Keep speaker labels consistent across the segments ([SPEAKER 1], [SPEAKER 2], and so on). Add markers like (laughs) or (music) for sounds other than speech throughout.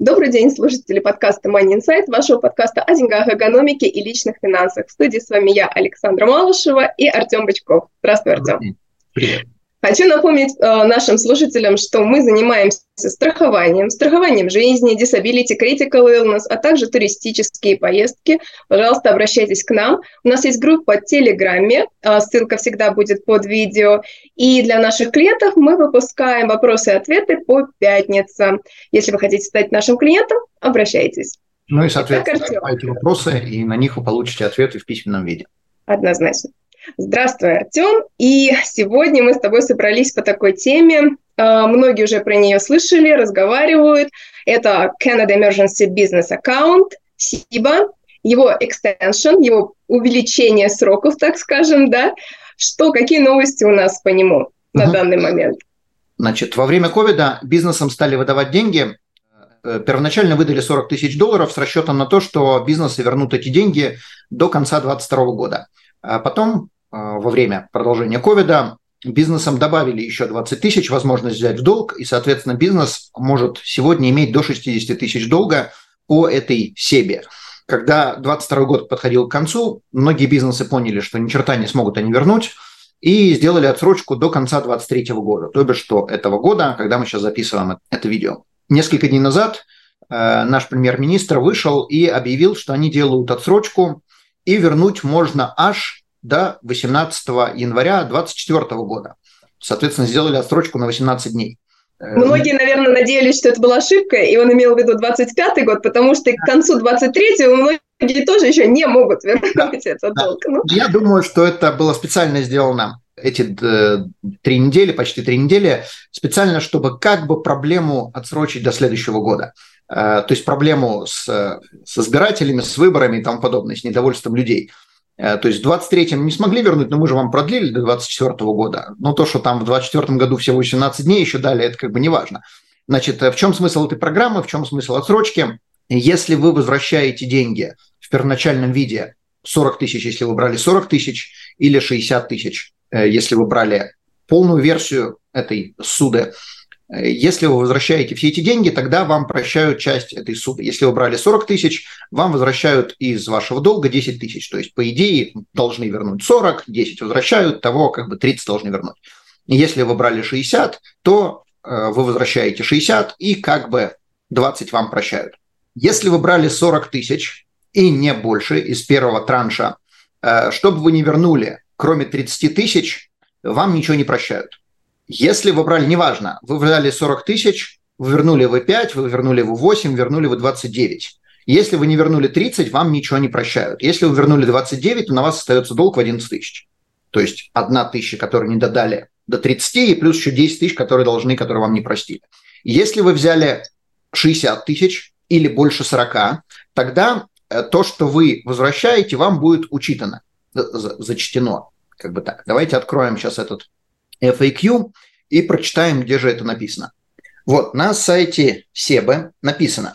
[SPEAKER 1] Добрый день, слушатели подкаста Money Insight, вашего подкаста о деньгах, экономике и личных финансах. В студии с вами я, Александра Малышева и Артем Бычков. Здравствуй, Артем.
[SPEAKER 2] Привет.
[SPEAKER 1] Хочу напомнить э, нашим слушателям, что мы занимаемся страхованием, страхованием жизни, disability, critical illness, а также туристические поездки. Пожалуйста, обращайтесь к нам. У нас есть группа в Телеграме, э, ссылка всегда будет под видео. И для наших клиентов мы выпускаем вопросы и ответы по пятницам. Если вы хотите стать нашим клиентом, обращайтесь.
[SPEAKER 2] Ну и, соответственно, эти вопросы, и на них вы получите ответы в письменном виде.
[SPEAKER 1] Однозначно. Здравствуй, Артем. И сегодня мы с тобой собрались по такой теме. А, многие уже про нее слышали, разговаривают. Это Canada Emergency Business Account, SIBA, его extension, его увеличение сроков, так скажем, да. Что, какие новости у нас по нему на угу. данный момент?
[SPEAKER 2] Значит, во время ковида бизнесам стали выдавать деньги. Э, первоначально выдали 40 тысяч долларов с расчетом на то, что бизнесы вернут эти деньги до конца 2022 года. А потом, а, во время продолжения ковида, бизнесам добавили еще 20 тысяч возможность взять в долг, и, соответственно, бизнес может сегодня иметь до 60 тысяч долга по этой себе. Когда 22 год подходил к концу, многие бизнесы поняли, что ни черта не смогут они вернуть, и сделали отсрочку до конца 23 года, то бишь что этого года, когда мы сейчас записываем это видео. Несколько дней назад э, наш премьер-министр вышел и объявил, что они делают отсрочку и вернуть можно аж до 18 января 2024 года. Соответственно, сделали отсрочку на 18 дней.
[SPEAKER 1] Э, Многие, наверное, надеялись, что это была ошибка, и он имел в виду 25 год, потому что к концу 23-го многие тоже еще не могут вернуть да, этот
[SPEAKER 2] да. долг. Ну. Я думаю, что это было специально сделано эти э, три недели, почти три недели, специально, чтобы как бы проблему отсрочить до следующего года. Э, то есть проблему с, с избирателями, с выборами и тому подобное, с недовольством людей. Э, то есть в 23-м не смогли вернуть, но мы же вам продлили до 24 года. Но то, что там в 24 году всего 18 дней еще дали, это как бы не важно. Значит, э, в чем смысл этой программы, в чем смысл отсрочки? Если вы возвращаете деньги в первоначальном виде 40 тысяч, если вы брали 40 тысяч, или 60 тысяч, если вы брали полную версию этой суды, если вы возвращаете все эти деньги, тогда вам прощают часть этой суммы. Если вы брали 40 тысяч, вам возвращают из вашего долга 10 тысяч. То есть, по идее, должны вернуть 40, 10 возвращают, того как бы 30 должны вернуть. Если вы брали 60, то э, вы возвращаете 60 и как бы 20 вам прощают. Если вы брали 40 тысяч и не больше из первого транша, э, чтобы вы не вернули, кроме 30 тысяч, вам ничего не прощают. Если вы брали, неважно, вы брали 40 тысяч, вернули вы 5, вы вернули вы 8, вернули вы 29. Если вы не вернули 30, вам ничего не прощают. Если вы вернули 29, то на вас остается долг в 11 тысяч. То есть одна тысяча, которую не додали до 30, и плюс еще 10 тысяч, которые должны, которые вам не простили. Если вы взяли 60 тысяч или больше 40, тогда э, то, что вы возвращаете, вам будет учитано, зачтено. Как бы так. Давайте откроем сейчас этот FAQ и прочитаем, где же это написано. Вот, на сайте SEBA написано.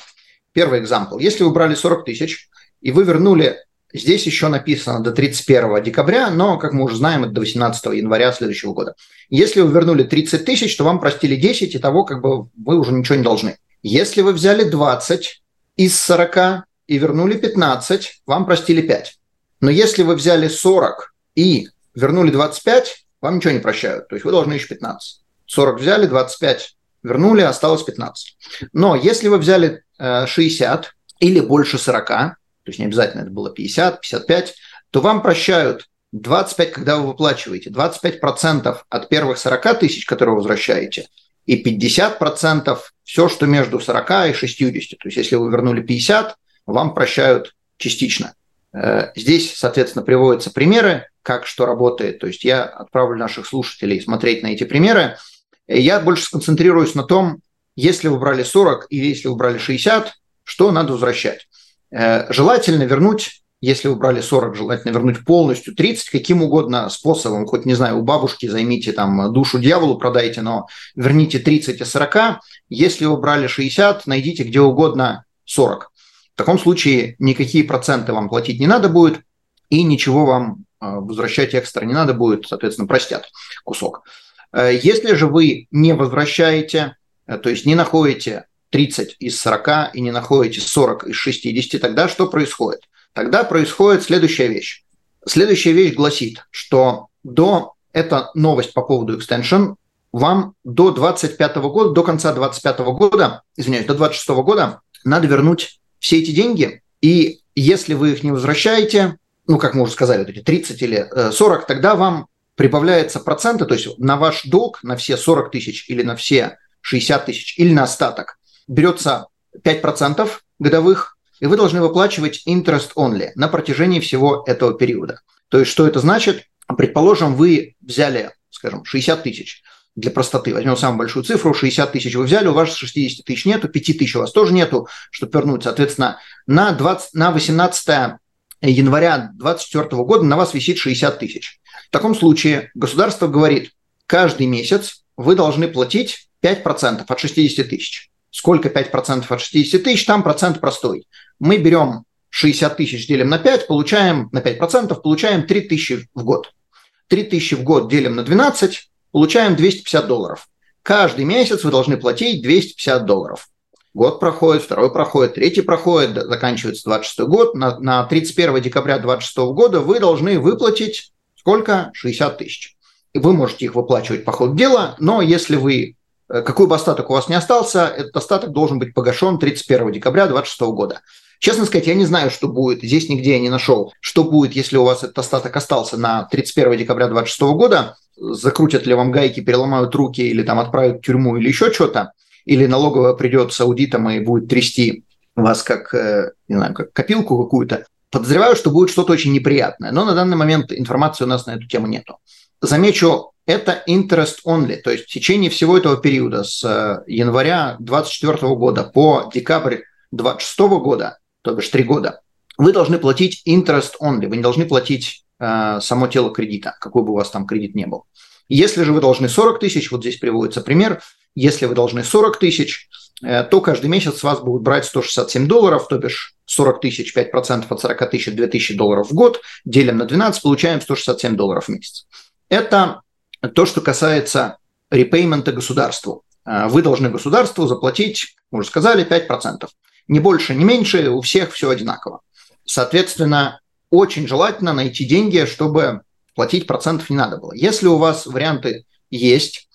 [SPEAKER 2] Первый экзампл. Если вы брали 40 тысяч, и вы вернули, здесь еще написано до 31 декабря, но, как мы уже знаем, это до 18 января следующего года. Если вы вернули 30 тысяч, то вам простили 10, и того как бы вы уже ничего не должны. Если вы взяли 20 из 40 и вернули 15, вам простили 5. Но если вы взяли 40 и вернули 25, вам ничего не прощают. То есть вы должны еще 15. 40 взяли, 25 вернули, осталось 15. Но если вы взяли 60 э, или больше 40, то есть не обязательно это было 50, 55, то вам прощают 25, когда вы выплачиваете, 25% от первых 40 тысяч, которые вы возвращаете, и 50% все, что между 40 и 60. То есть если вы вернули 50, вам прощают частично. Э, здесь, соответственно, приводятся примеры, как что работает. То есть я отправлю наших слушателей смотреть на эти примеры. Я больше сконцентрируюсь на том, если вы брали 40 и если вы брали 60, что надо возвращать. Э, желательно вернуть если вы брали 40, желательно вернуть полностью 30, каким угодно способом, хоть, не знаю, у бабушки займите там душу дьяволу, продайте, но верните 30 из 40. Если вы брали 60, найдите где угодно 40. В таком случае никакие проценты вам платить не надо будет, и ничего вам возвращать экстра не надо будет, соответственно, простят кусок. Э, если же вы не возвращаете, э, то есть не находите 30 из 40 и не находите 40 из 60, тогда что происходит? тогда происходит следующая вещь. Следующая вещь гласит, что до, это новость по поводу extension, вам до 25 года, до конца 25 года, извиняюсь, до 26 года надо вернуть все эти деньги, и если вы их не возвращаете, ну, как мы уже сказали, вот эти 30 или 40, э, тогда вам прибавляется проценты, то есть на ваш долг, на все 40 тысяч или на все 60 тысяч или на остаток берется 5% годовых, и вы должны выплачивать interest only на протяжении всего этого периода. То есть что это значит? Предположим, вы взяли, скажем, 60 тысяч. Для простоты возьмем самую большую цифру, 60 тысяч вы взяли, у вас 60 тысяч нету, 5 тысяч у вас тоже нету, чтобы вернуть. Соответственно, на, 20, на 18 января 2024 года на вас висит 60 тысяч. В таком случае государство говорит, каждый месяц вы должны платить 5% от 60 тысяч. Сколько 5% от 60 тысяч? Там процент простой мы берем 60 тысяч, делим на 5, получаем на 5%, получаем 3 тысячи в год. 3 тысячи в год делим на 12, получаем 250 долларов. Каждый месяц вы должны платить 250 долларов. Год проходит, второй проходит, третий проходит, заканчивается 26 год. На, на 31 декабря 26 года вы должны выплатить сколько? 60 тысяч. И вы можете их выплачивать по ходу дела, но если вы э, какой бы остаток у вас не остался, этот остаток должен быть погашен 31 декабря 26 года. Честно сказать, я не знаю, что будет. Здесь нигде я не нашел. Что будет, если у вас этот остаток остался на 31 декабря 2026 года? Закрутят ли вам гайки, переломают руки или там отправят в тюрьму или еще что-то? Или налоговая придет с аудитом и будет трясти вас как, э, не знаю, как копилку какую-то? Подозреваю, что будет что-то очень неприятное. Но на данный момент информации у нас на эту тему нету. Замечу, это interest only, то есть в течение всего этого периода с э, января 2024 года по декабрь 2026 года то бишь три года, вы должны платить interest only, вы не должны платить э, само тело кредита, какой бы у вас там кредит не был. Если же вы должны 40 тысяч, вот здесь приводится пример, если вы должны 40 тысяч, э, то каждый месяц с вас будут брать 167 долларов, то бишь 40 тысяч, 5% от 40 тысяч, 2000 долларов в год, делим на 12, получаем 167 долларов в месяц. Это то, что касается репеймента государству. Э, вы должны государству заплатить, мы уже сказали, 5%. Ни больше, ни меньше, у всех все одинаково. Соответственно, очень желательно найти деньги, чтобы платить процентов не надо было. Если у вас варианты есть,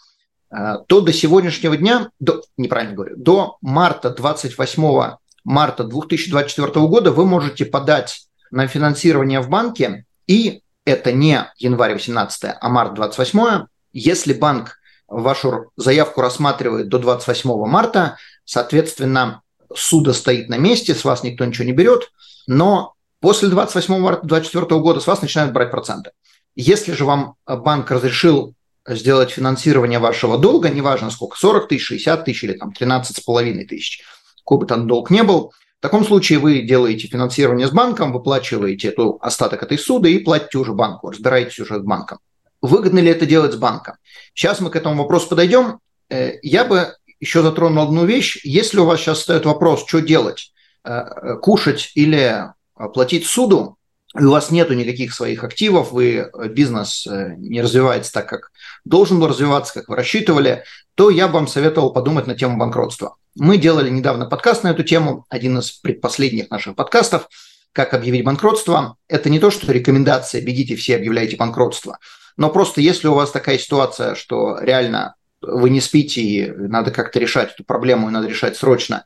[SPEAKER 2] э, то до сегодняшнего дня, до, неправильно говорю, до марта 28 марта 2024 года вы можете подать на финансирование в банке, и это не январь 18, а март 28. Если банк вашу заявку рассматривает до 28 марта, соответственно, суда стоит на месте, с вас никто ничего не берет, но после 28 марта 2024 года с вас начинают брать проценты. Если же вам банк разрешил сделать финансирование вашего долга, неважно сколько, 40 тысяч, 60 тысяч или там 13,5 тысяч, какой бы там долг не был, в таком случае вы делаете финансирование с банком, выплачиваете эту остаток этой суды и платите уже банку, разбираетесь уже с банком. Выгодно ли это делать с банком? Сейчас мы к этому вопросу подойдем. Э, я бы еще затронул одну вещь. Если у вас сейчас стоит вопрос, что делать, э, э, кушать или платить суду, и у вас нету никаких своих активов, вы э, бизнес не развивается так, как должен был развиваться, как вы рассчитывали, то я бы вам советовал подумать на тему банкротства. Мы делали недавно подкаст на эту тему, один из предпоследних наших подкастов, как объявить банкротство. Это не то, что рекомендация, бегите все, объявляйте банкротство. Но просто если у вас такая ситуация, что реально вы не спите, и надо как-то решать эту проблему, и надо решать срочно,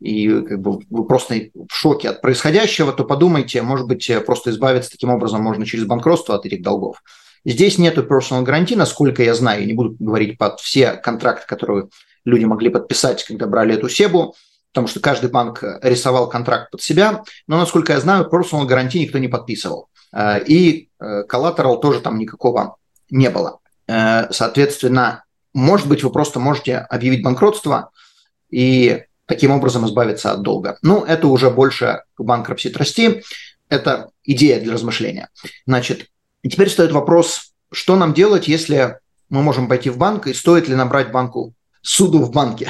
[SPEAKER 2] и как бы вы просто в шоке от происходящего, то подумайте, может быть, просто избавиться таким образом можно через банкротство от этих долгов. Здесь нету personal гарантии, насколько я знаю, я не буду говорить под все контракты, которые люди могли подписать, когда брали эту СЕБу, потому что каждый банк рисовал контракт под себя, но, насколько я знаю, personal гарантии никто не подписывал. Э, и коллатерал тоже там никакого не было. Э, соответственно, может быть, вы просто можете объявить банкротство, и таким образом избавиться от долга. Ну, это уже больше к банкрупси трасти, это идея для размышления. Значит, теперь стоит вопрос, что нам делать, если мы можем пойти в банк, и стоит ли набрать банку суду в банке?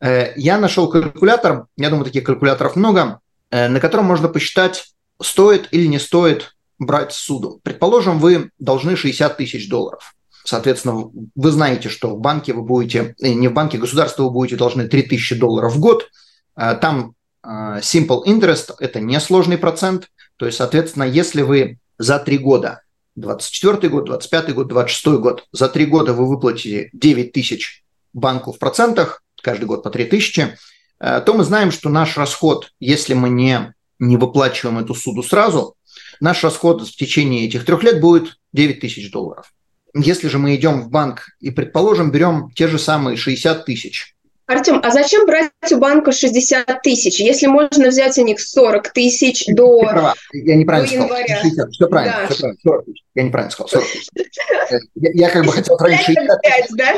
[SPEAKER 2] Э, я нашел калькулятор, я думаю, таких калькуляторов много, э, на котором можно посчитать, стоит или не стоит брать суду. Предположим, вы должны 60 тысяч долларов. Соответственно, вы знаете, что в банке вы будете, э, не в банке, государство вы будете должны 3000 долларов в год. Э, там э, simple interest – это несложный процент. То есть, соответственно, если вы за три года, 24 год, 25 год, 26 год, за три года вы выплатите 9 тысяч банку в процентах, каждый год по 3 тысячи, то мы знаем, что наш расход, если мы не, не выплачиваем эту суду сразу, наш расход в течение этих трех лет будет 9 тысяч долларов. Если же мы идем в банк и, предположим, берем те же самые 60 тысяч,
[SPEAKER 1] Артем, а зачем брать у банка 60 тысяч, если можно взять у них 40 тысяч до,
[SPEAKER 2] Я неправильно сказал. января? 60. Все правильно, да. все правильно. 40 тысяч. Я неправильно сказал. 40 тысяч. (laughs) Я, я как бы хотел сравнить 60 тысяч. Да?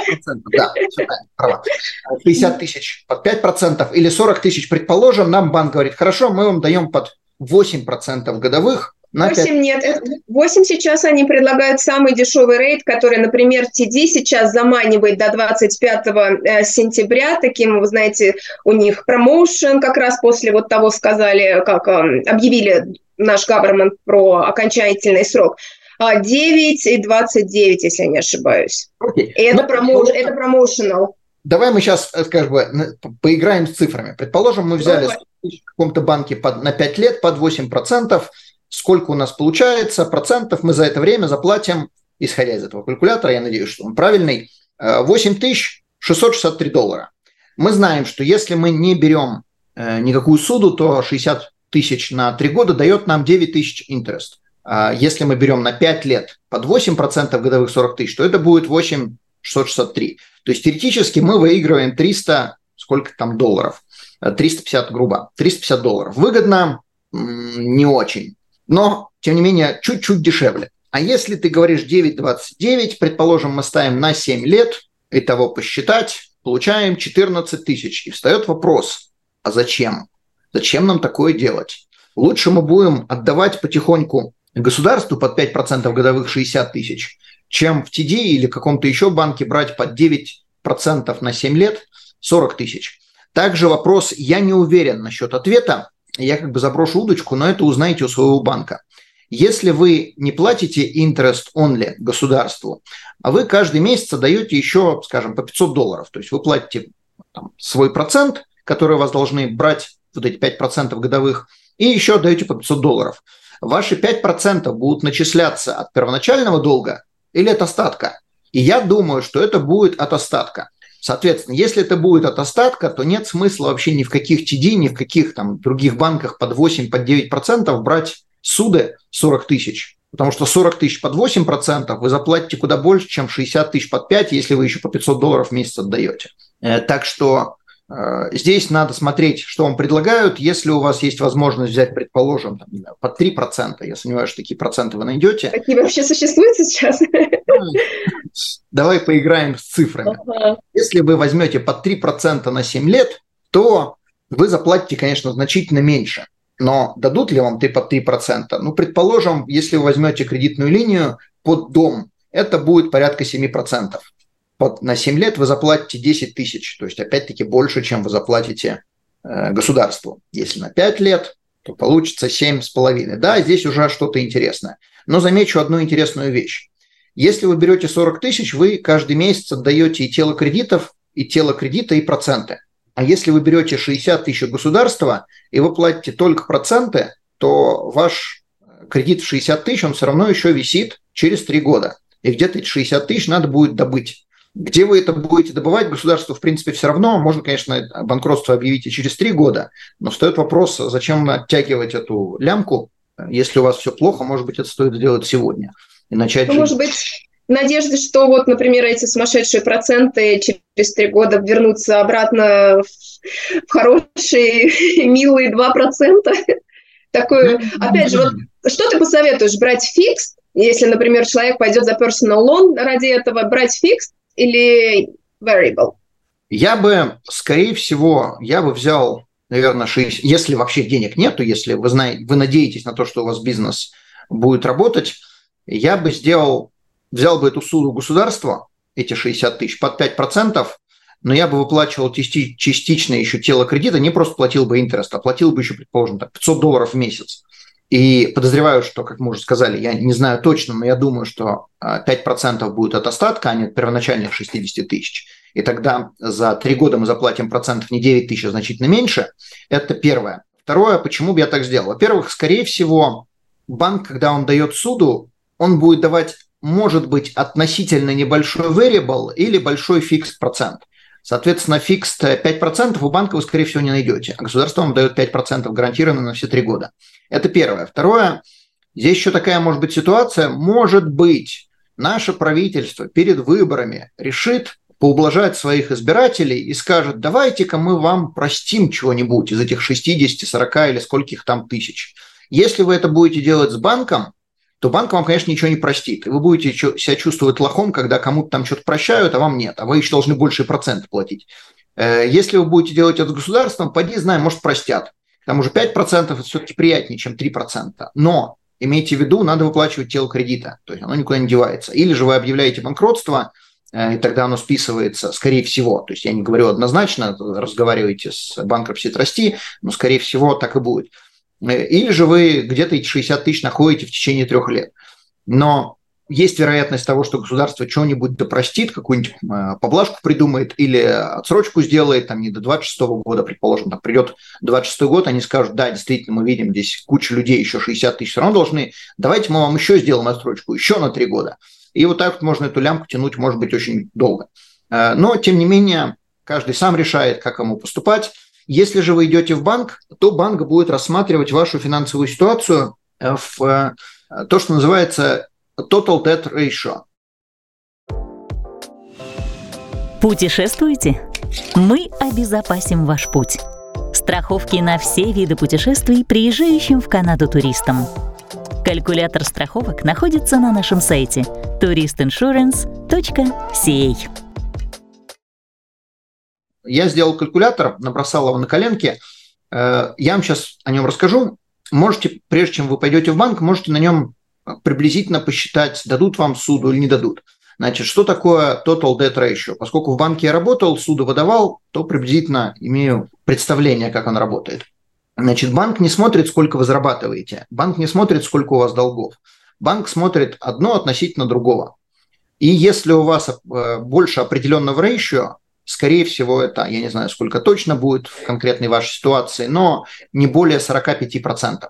[SPEAKER 2] да, все правильно, права. 60 тысяч под 5% или 40 тысяч, предположим, нам банк говорит, хорошо, мы вам даем под 8% годовых,
[SPEAKER 1] на 8 5... нет. 8 сейчас они предлагают самый дешевый рейд, который, например, TD сейчас заманивает до 25 э, сентября. Таким, вы знаете, у них промоушен как раз после вот того сказали, как э, объявили наш government про окончательный срок. 9 а, и 29, если я не ошибаюсь. Okay. И это, промо... ну, это промоушенал.
[SPEAKER 2] Давай мы сейчас, э, скажем, поиграем с цифрами. Предположим, мы взяли в каком-то банке под, на 5 лет под 8%, сколько у нас получается процентов мы за это время заплатим, исходя из этого калькулятора, я надеюсь, что он правильный, 8663 э, доллара. Мы знаем, что если мы не берем э, никакую суду, то 60 тысяч на 3 года дает нам 9 тысяч интерес. А если мы берем на 5 лет под 8% годовых 40 тысяч, то это будет 8663. То есть теоретически мы выигрываем 300, сколько там долларов? 350 грубо, 350 долларов. Выгодно? Не очень но, тем не менее, чуть-чуть дешевле. А если ты говоришь 9,29, предположим, мы ставим на 7 лет, и того посчитать, получаем 14 тысяч. И встает вопрос, а зачем? Зачем нам такое делать? Лучше мы будем отдавать потихоньку государству под 5% годовых 60 тысяч, чем в TD или каком-то еще банке брать под 9% на 7 лет 40 тысяч. Также вопрос, я не уверен насчет ответа, я как бы заброшу удочку, но это узнаете у своего банка. Если вы не платите interest only государству, а вы каждый месяц даете еще, скажем, по 500 долларов, то есть вы платите там, свой процент, который вас должны брать, вот эти 5% годовых, и еще отдаете по 500 долларов. Ваши 5% будут начисляться от первоначального долга или от остатка. И я думаю, что это будет от остатка. Соответственно, если это будет от остатка, то нет смысла вообще ни в каких TD, ни в каких там других банках под 8, под 9 процентов брать суды 40 тысяч. Потому что 40 тысяч под 8 процентов вы заплатите куда больше, чем 60 тысяч под 5, если вы еще по 500 долларов в месяц отдаете. Э, так что здесь надо смотреть, что вам предлагают. Если у вас есть возможность взять, предположим, там, знаю, под 3%, я сомневаюсь, что такие проценты вы найдете.
[SPEAKER 1] Какие вообще существуют сейчас? (laughs)
[SPEAKER 2] Давай поиграем с цифрами. Ага. Если вы возьмете под 3% на 7 лет, то вы заплатите, конечно, значительно меньше. Но дадут ли вам ты под 3%? Ну, предположим, если вы возьмете кредитную линию под дом, это будет порядка 7% под, на 7 лет вы заплатите 10 тысяч, то есть опять-таки больше, чем вы заплатите э, государству. Если на 5 лет, то получится 7,5. Да, здесь уже что-то интересное. Но замечу одну интересную вещь. Если вы берете 40 тысяч, вы каждый месяц отдаете и тело кредитов, и тело кредита, и проценты. А если вы берете 60 тысяч государства, и вы платите только проценты, то ваш кредит в 60 тысяч, он все равно еще висит через 3 года. И где-то эти 60 тысяч надо будет добыть. Где вы это будете добывать, государство, в принципе, все равно. Можно, конечно, банкротство объявить и через три года, но встает вопрос, зачем оттягивать эту лямку, если у вас все плохо, может быть, это стоит сделать сегодня и начать
[SPEAKER 1] ну, Может быть, надежды, что вот, например, эти сумасшедшие проценты через три года вернутся обратно в хорошие, милые 2%. Такое, ну, опять же, вот что ты посоветуешь? Брать фикс, если, например, человек пойдет за personal loan ради этого, брать фикс или variable?
[SPEAKER 2] Я бы, скорее всего, я бы взял, наверное, 60, если вообще денег нету, если вы, знаете, вы надеетесь на то, что у вас бизнес будет работать, я бы сделал, взял бы эту суду государства, эти 60 тысяч, под 5%, но я бы выплачивал частично еще тело кредита, не просто платил бы интерес, а платил бы еще, предположим, так, 500 долларов в месяц. И подозреваю, что, как мы уже сказали, я не знаю точно, но я думаю, что 5% а, будет от остатка, а не от первоначальных 60 тысяч. И тогда за три года мы заплатим процентов не 9 тысяч, а значительно меньше. Это первое. Второе, почему бы я так сделал? Во-первых, скорее всего, банк, когда он дает суду, он будет давать, может быть, относительно небольшой variable или большой фикс процент. Соответственно, фикс 5% у банка вы, скорее всего, не найдете, а государство вам дает 5% гарантированно на все три года. Это первое. Второе, здесь еще такая может быть ситуация, может быть, наше правительство перед выборами решит поублажать своих избирателей и скажет, давайте-ка мы вам простим чего-нибудь из этих 60, 40 или скольких там тысяч. Если вы это будете делать с банком, то банк вам, конечно, ничего не простит. И вы будете себя чувствовать лохом, когда кому-то там что-то прощают, а вам нет, а вы еще должны больше процент платить. Э, если вы будете делать это с государством, поди, знаем, может, простят. К тому же 5% это все-таки приятнее, чем 3%. Но имейте в виду, надо выплачивать тело кредита, то есть оно никуда не девается. Или же вы объявляете банкротство, э, и тогда оно списывается, скорее всего. То есть я не говорю однозначно, разговариваете с банкропси трасти, но, скорее всего, так и будет. Э, или же вы где-то эти 60 тысяч находите в течение трех лет. Но есть вероятность того, что государство что-нибудь допростит, какую-нибудь э, поблажку придумает или отсрочку сделает, там не до 26 года, предположим, там придет 26 год, они скажут, да, действительно, мы видим здесь куча людей, еще 60 тысяч все равно должны, давайте мы вам еще сделаем отсрочку, еще на три года. И вот так вот можно эту лямку тянуть, может быть, очень долго. Э, но, тем не менее, каждый сам решает, как ему поступать. Если же вы идете в банк, то банк будет рассматривать вашу финансовую ситуацию э, в э, то, что называется Total Debt Ratio.
[SPEAKER 3] Путешествуете? Мы обезопасим ваш путь. Страховки на все виды путешествий приезжающим в Канаду туристам. Калькулятор страховок находится на нашем сайте touristinsurance.ca.
[SPEAKER 2] Я сделал калькулятор, набросал его на коленке. Э, я вам сейчас о нем расскажу. Можете, прежде чем вы пойдете в банк, можете на нем приблизительно посчитать, дадут вам суду или не дадут. Значит, что такое total debt ratio? Поскольку в банке я работал, суду выдавал, то приблизительно имею представление, как он работает. Значит, банк не смотрит, сколько вы зарабатываете. Банк не смотрит, сколько у вас долгов. Банк смотрит одно относительно другого. И если у вас э, больше определенного ratio, Скорее всего, это, я не знаю, сколько точно будет в конкретной вашей ситуации, но не более 45%.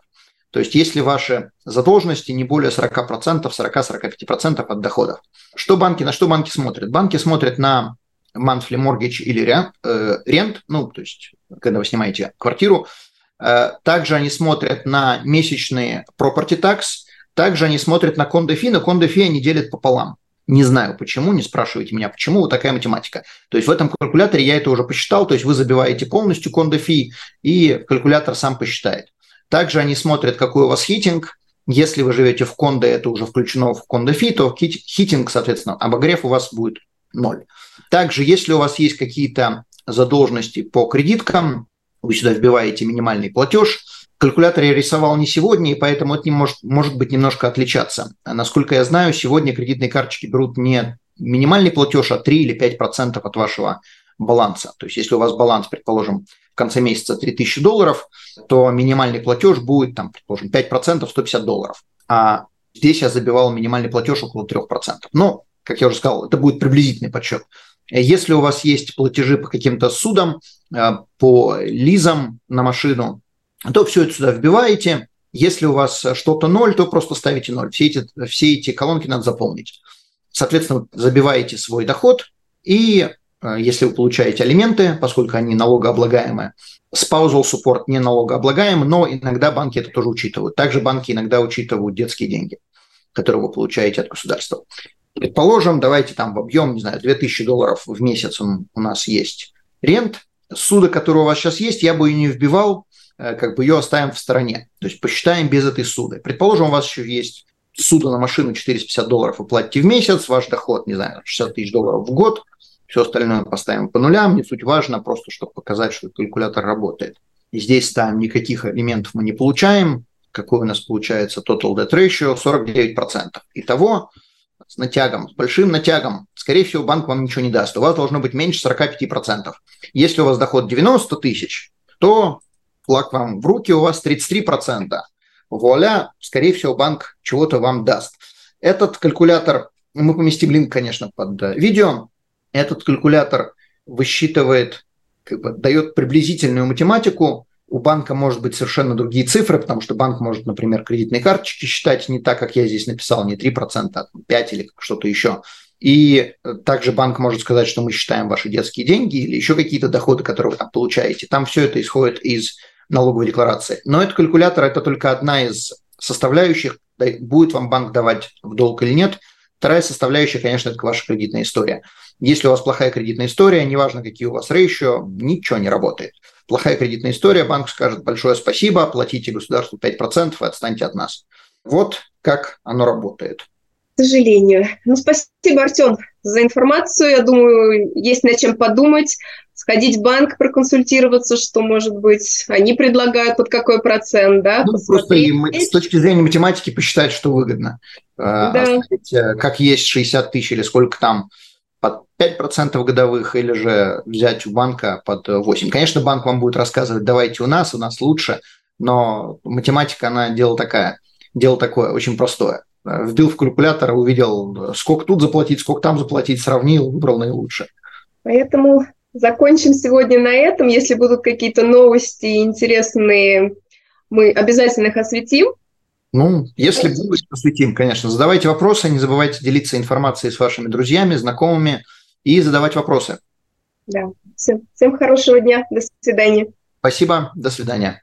[SPEAKER 2] То есть если ваши задолженности не более 40%, 40-45% от доходов. Что банки, на что банки смотрят? Банки смотрят на monthly mortgage или рент, э, ну, то есть когда вы снимаете квартиру. Э, также они смотрят на месячные property tax, также они смотрят на кондофи, но кондофи они делят пополам. Не знаю почему, не спрашивайте меня, почему вот такая математика. То есть в этом калькуляторе я это уже посчитал, то есть вы забиваете полностью кондофи, и калькулятор сам посчитает. Также они смотрят, какой у вас хитинг. Если вы живете в кондо, это уже включено в кондофи, то хитинг, соответственно, обогрев у вас будет ноль. Также, если у вас есть какие-то задолженности по кредиткам, вы сюда вбиваете минимальный платеж – калькулятор я рисовал не сегодня, и поэтому это не может, может быть немножко отличаться. Насколько я знаю, сегодня кредитные карточки берут не минимальный платеж, а 3 или 5% от вашего баланса. То есть если у вас баланс, предположим, в конце месяца 3000 долларов, то минимальный платеж будет, там, предположим, 5% 150 долларов. А здесь я забивал минимальный платеж около 3%. Но, как я уже сказал, это будет приблизительный подсчет. Если у вас есть платежи по каким-то судам, э, по лизам на машину, то все это сюда вбиваете. Если у вас что-то ноль, то просто ставите ноль. Все эти, все эти колонки надо заполнить. Соответственно, забиваете свой доход, и э, если вы получаете алименты, поскольку они налогооблагаемые, spousal support не налогооблагаем, но иногда банки это тоже учитывают. Также банки иногда учитывают детские деньги, которые вы получаете от государства. Предположим, давайте там в объем, не знаю, 2000 долларов в месяц у нас есть рент. Суда, который у вас сейчас есть, я бы ее не вбивал, Э, как бы ее оставим в стороне. То есть посчитаем без этой суды. Предположим, у вас еще есть суда на машину 450 долларов вы платите в месяц, ваш доход, не знаю, 60 тысяч долларов в год, все остальное поставим по нулям, не суть важно, просто чтобы показать, что калькулятор работает. И здесь ставим никаких элементов мы не получаем. Какой у нас получается total debt ratio? 49%. Итого с натягом, с большим натягом, скорее всего, банк вам ничего не даст. У вас должно быть меньше 45%. Если у вас доход 90 тысяч, то флаг вам в руки, у вас 33%. Вуаля, скорее всего, банк чего-то вам даст. Этот калькулятор, мы поместим линк, конечно, под э, видео. Этот калькулятор высчитывает, как бы, дает приблизительную математику. У банка может быть совершенно другие цифры, потому что банк может, например, кредитные карточки считать не так, как я здесь написал, не 3%, а 5% или что-то еще. И также банк может сказать, что мы считаем ваши детские деньги или еще какие-то доходы, которые вы там получаете. Там все это исходит из налоговой декларации. Но этот калькулятор – это только одна из составляющих, будет вам банк давать в долг или нет. Вторая составляющая, конечно, это ваша кредитная история. Если у вас плохая кредитная история, неважно, какие у вас рейшио, ничего не работает. Плохая кредитная история, банк скажет большое спасибо, платите государству 5% и отстаньте от нас. Вот как оно работает.
[SPEAKER 1] К сожалению. Ну, спасибо, Артем, за информацию. Я думаю, есть над чем подумать сходить в банк, проконсультироваться, что, может быть, они предлагают под какой процент, да?
[SPEAKER 2] Ну, просто с точки зрения математики посчитать, что выгодно. А, да. А, как есть 60 тысяч или сколько там под 5% годовых, или же взять у банка под 8%. Конечно, банк вам будет рассказывать, давайте у нас, у нас лучше, но математика, она дело такая, дело такое, очень простое. Вбил в калькулятор, увидел, сколько тут заплатить, сколько там заплатить, сравнил, выбрал наилучшее.
[SPEAKER 1] Поэтому Закончим сегодня на этом. Если будут какие-то новости интересные, мы обязательно их осветим.
[SPEAKER 2] Ну, если будут, осветим, конечно. Задавайте вопросы, не забывайте делиться информацией с вашими друзьями, знакомыми и задавать вопросы.
[SPEAKER 1] Да, все. Всем хорошего дня. До свидания.
[SPEAKER 2] Спасибо. До свидания.